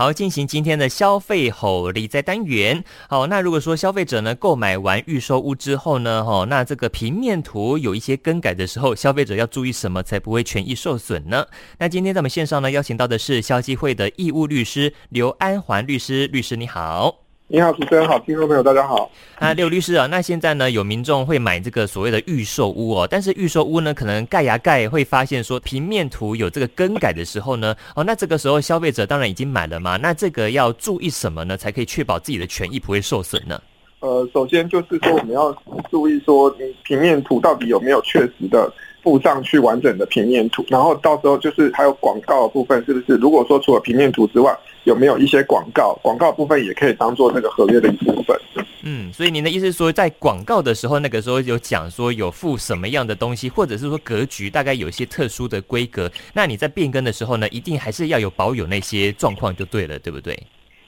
好，进行今天的消费吼理财单元。好，那如果说消费者呢购买完预售屋之后呢，哈，那这个平面图有一些更改的时候，消费者要注意什么才不会权益受损呢？那今天在我们线上呢邀请到的是消基会的义务律师刘安环律师，律师你好。你好，主持人好，听众朋友大家好。啊，刘律师啊，那现在呢，有民众会买这个所谓的预售屋哦，但是预售屋呢，可能盖呀盖会发现说平面图有这个更改的时候呢，哦，那这个时候消费者当然已经买了嘛，那这个要注意什么呢，才可以确保自己的权益不会受损呢？呃，首先就是说我们要注意说，你平面图到底有没有确实的。附上去完整的平面图，然后到时候就是还有广告的部分，是不是？如果说除了平面图之外，有没有一些广告？广告部分也可以当做那个合约的一部分。嗯，所以您的意思是说，在广告的时候，那个时候有讲说有付什么样的东西，或者是说格局大概有一些特殊的规格，那你在变更的时候呢，一定还是要有保有那些状况就对了，对不对？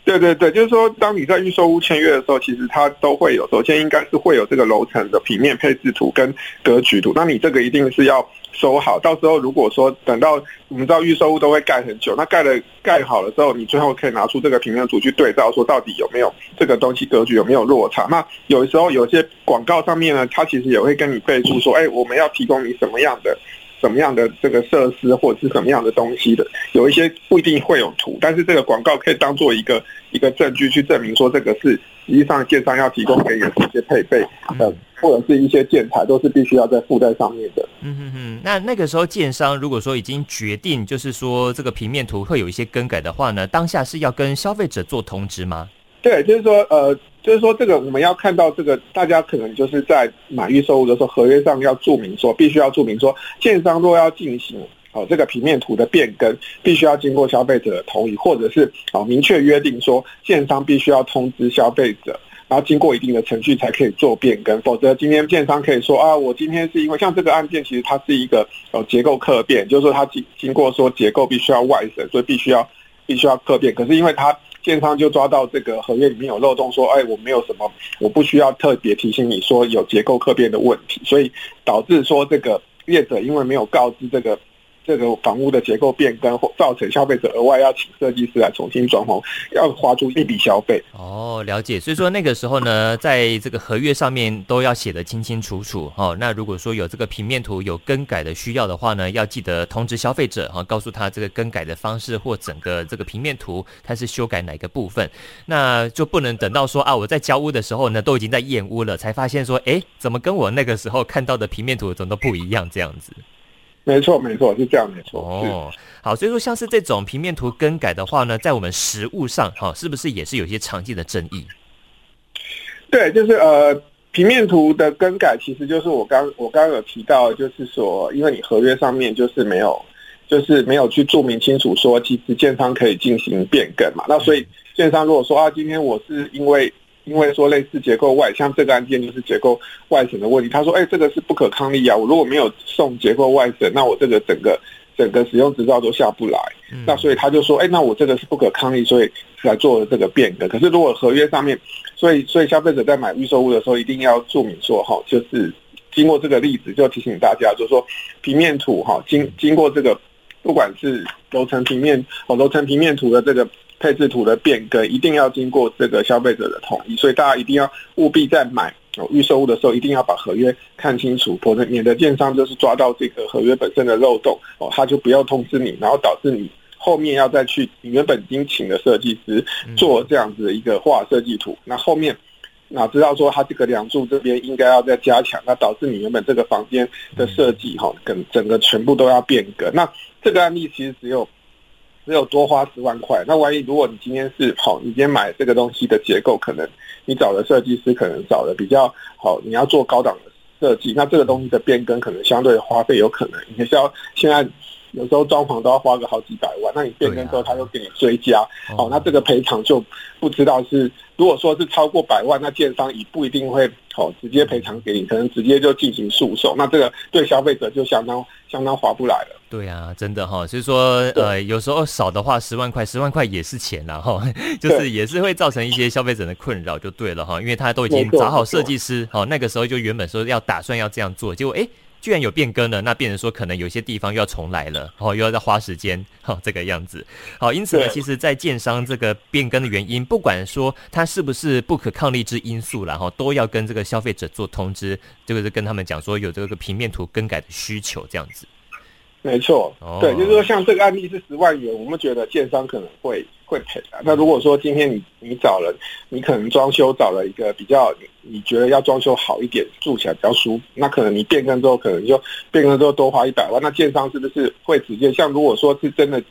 对对对，就是说，当你在预售屋签约的时候，其实它都会有，首先应该是会有这个楼层的平面配置图跟格局图，那你这个一定是要收好。到时候如果说等到我们知道预售屋都会盖很久，那盖了盖好了之后，你最后可以拿出这个平面图去对照，说到底有没有这个东西格局有没有落差。那有时候有些广告上面呢，它其实也会跟你备注说，哎，我们要提供你什么样的。什么样的这个设施或者是什么样的东西的，有一些不一定会有图，但是这个广告可以当做一个一个证据去证明说这个是实际上建商要提供给你的一些配备，呃，或者是一些建材都是必须要在附带上面的。嗯嗯嗯，那那个时候建商如果说已经决定就是说这个平面图会有一些更改的话呢，当下是要跟消费者做通知吗？对，就是说呃。就是说，这个我们要看到这个，大家可能就是在买预售物的时候，合约上要注明说，必须要注明说，建商若要进行哦这个平面图的变更，必须要经过消费者的同意，或者是哦明确约定说，建商必须要通知消费者，然后经过一定的程序才可以做变更，否则今天建商可以说啊，我今天是因为像这个案件，其实它是一个哦结构客变，就是说它经经过说结构必须要外审，所以必须要必须要客变，可是因为它。建商就抓到这个合约里面有漏洞，说：“哎，我没有什么，我不需要特别提醒你说有结构客变的问题，所以导致说这个业者因为没有告知这个。”这个房屋的结构变更，或造成消费者额外要请设计师来重新装潢，要花出一笔消费。哦，了解。所以说那个时候呢，在这个合约上面都要写得清清楚楚。哦，那如果说有这个平面图有更改的需要的话呢，要记得通知消费者，哈，告诉他这个更改的方式或整个这个平面图它是修改哪个部分，那就不能等到说啊，我在交屋的时候呢，都已经在验屋了，才发现说，哎，怎么跟我那个时候看到的平面图怎么都不一样这样子。没错，没错，是这样，没错。哦，好，所以说像是这种平面图更改的话呢，在我们实物上，哈，是不是也是有些常见的争议？对，就是呃，平面图的更改，其实就是我刚我刚刚有提到，就是说，因为你合约上面就是没有，就是没有去注明清楚说，其实建商可以进行变更嘛。那所以建商如果说啊，今天我是因为。因为说类似结构外，像这个案件就是结构外审的问题。他说：“哎，这个是不可抗力啊！我如果没有送结构外审，那我这个整个整个使用执照都下不来。嗯、那所以他就说：哎，那我这个是不可抗力，所以才做了这个变更。可是如果合约上面，所以所以消费者在买预售屋的时候，一定要注明说哈，就是经过这个例子，就提醒大家，就是说平面图哈，经经过这个不管是楼层平面哦，楼层平面图的这个。”配置图的变更一定要经过这个消费者的同意，所以大家一定要务必在买预售物的时候，一定要把合约看清楚，否则免得建商就是抓到这个合约本身的漏洞哦，他就不要通知你，然后导致你后面要再去你原本已经请的设计师做这样子的一个画设计图，那后面哪知道说他这个梁柱这边应该要再加强，那导致你原本这个房间的设计哈，跟整个全部都要变更。那这个案例其实只有。只有多花十万块，那万一如果你今天是好，你今天买这个东西的结构，可能你找的设计师可能找的比较好，你要做高档的设计，那这个东西的变更可能相对花费有可能，你是要现在有时候装潢都要花个好几百万，那你变更之后他又给你追加，好，那这个赔偿就不知道是如果说是超过百万，那建商也不一定会好直接赔偿给你，可能直接就进行诉讼，那这个对消费者就相当相当划不来了。对啊，真的哈，所以说呃，有时候少的话十万块，十万块也是钱啦哈，就是也是会造成一些消费者的困扰，就对了哈，因为他都已经找好设计师，好那个时候就原本说要打算要这样做，结果哎居然有变更了，那变成说可能有些地方又要重来了，哦，又要再花时间，哈、哦、这个样子。好，因此呢，其实，在建商这个变更的原因，不管说它是不是不可抗力之因素然后、哦、都要跟这个消费者做通知，就是跟他们讲说有这个平面图更改的需求这样子。没错，对，就是说像这个案例是十万元，我们觉得建商可能会会赔啊。那如果说今天你你找了，你可能装修找了一个比较，你觉得要装修好一点，住起来比较舒服，那可能你变更之后，可能就变更之后多花一百万，那建商是不是会直接像如果说是真的？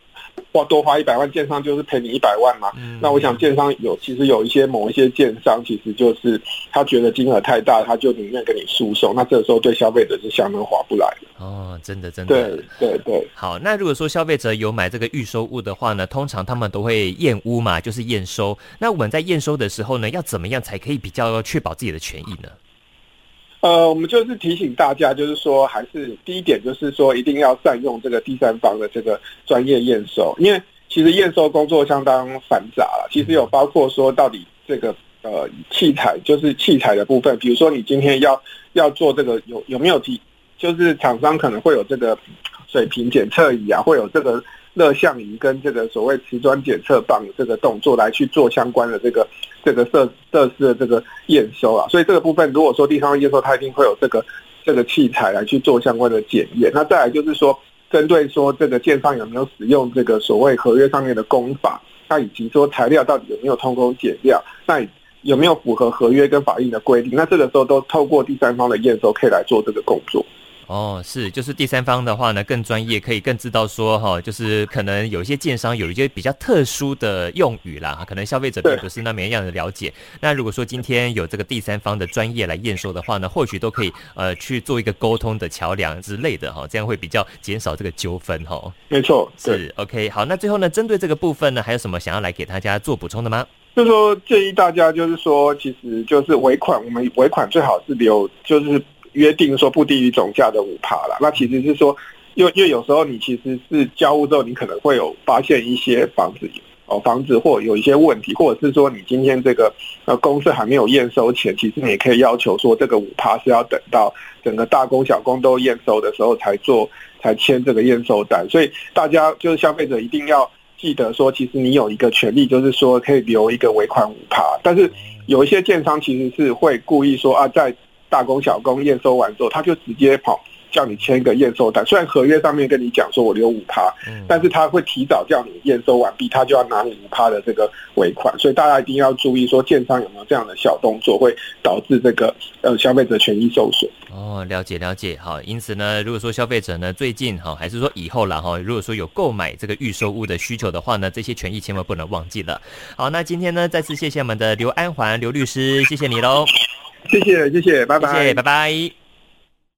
花多花一百万，建商就是赔你一百万嘛。嗯、那我想建商有，其实有一些某一些建商，其实就是他觉得金额太大，他就宁愿跟你诉讼。那这个时候对消费者是相当划不来的。哦，真的真的。对对对。好，那如果说消费者有买这个预收物的话呢，通常他们都会验屋嘛，就是验收。那我们在验收的时候呢，要怎么样才可以比较确保自己的权益呢？呃，我们就是提醒大家，就是说，还是第一点，就是说，一定要善用这个第三方的这个专业验收，因为其实验收工作相当繁杂了。其实有包括说，到底这个呃器材，就是器材的部分，比如说你今天要要做这个有有没有提，就是厂商可能会有这个水平检测仪啊，会有这个。热像仪跟这个所谓瓷砖检测棒这个动作来去做相关的这个这个设设施的这个验收啊，所以这个部分如果说第三方验收，它一定会有这个这个器材来去做相关的检验。那再来就是说，针对说这个建商有没有使用这个所谓合约上面的工法，那以及说材料到底有没有通工减料，那有没有符合合约跟法令的规定，那这个时候都透过第三方的验收可以来做这个工作。哦，是，就是第三方的话呢，更专业，可以更知道说哈，就是可能有一些建商有一些比较特殊的用语啦，可能消费者并不是那么样的了解。那如果说今天有这个第三方的专业来验收的话呢，或许都可以呃去做一个沟通的桥梁之类的哈，这样会比较减少这个纠纷哈。没错，是 OK。好，那最后呢，针对这个部分呢，还有什么想要来给大家做补充的吗？就是说建议大家就是说，其实就是尾款，我们尾款最好是留就是。约定说不低于总价的五趴啦，那其实是说，因为因为有时候你其实是交屋之后，你可能会有发现一些房子哦，房子或有一些问题，或者是说你今天这个呃公司还没有验收前，其实你也可以要求说这个五趴是要等到整个大工小工都验收的时候才做才签这个验收单，所以大家就是消费者一定要记得说，其实你有一个权利，就是说可以留一个尾款五趴，但是有一些建商其实是会故意说啊在。大工小工验收完之后，他就直接跑叫你签一个验收单。虽然合约上面跟你讲说我留五趴，但是他会提早叫你验收完毕，他就要拿你五趴的这个尾款。所以大家一定要注意，说建商有没有这样的小动作，会导致这个呃消费者权益受损。哦，了解了解。好，因此呢，如果说消费者呢最近哈，还是说以后了哈，如果说有购买这个预售物的需求的话呢，这些权益千万不能忘记了。好，那今天呢，再次谢谢我们的刘安环刘律师，谢谢你喽。谢谢谢谢，拜拜，拜拜。